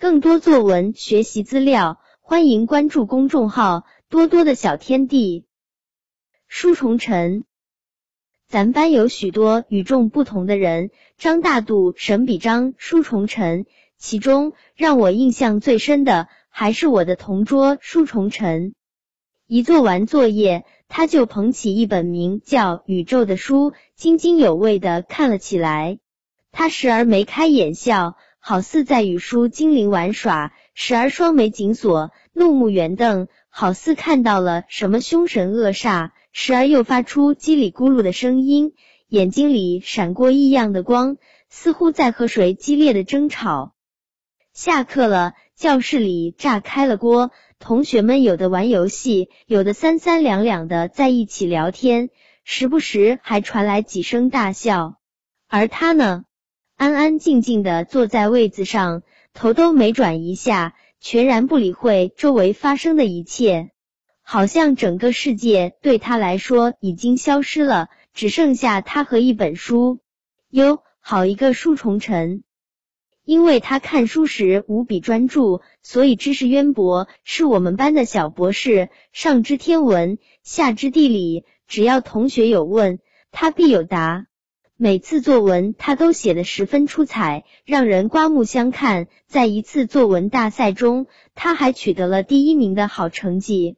更多作文学习资料，欢迎关注公众号“多多的小天地”。书虫晨，咱班有许多与众不同的人，张大度、沈笔张、书虫晨，其中让我印象最深的还是我的同桌书虫晨。一做完作业，他就捧起一本名叫《宇宙》的书，津津有味的看了起来。他时而眉开眼笑。好似在与书精灵玩耍，时而双眉紧锁，怒目圆瞪，好似看到了什么凶神恶煞；时而又发出叽里咕噜的声音，眼睛里闪过异样的光，似乎在和谁激烈的争吵。下课了，教室里炸开了锅，同学们有的玩游戏，有的三三两两的在一起聊天，时不时还传来几声大笑。而他呢？安安静静的坐在位子上，头都没转一下，全然不理会周围发生的一切，好像整个世界对他来说已经消失了，只剩下他和一本书。哟，好一个书虫臣！因为他看书时无比专注，所以知识渊博，是我们班的小博士，上知天文，下知地理，只要同学有问，他必有答。每次作文他都写得十分出彩，让人刮目相看。在一次作文大赛中，他还取得了第一名的好成绩。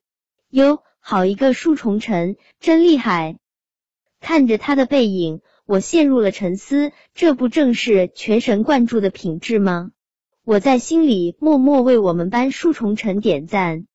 哟，好一个书虫臣，真厉害！看着他的背影，我陷入了沉思。这不正是全神贯注的品质吗？我在心里默默为我们班书虫臣点赞。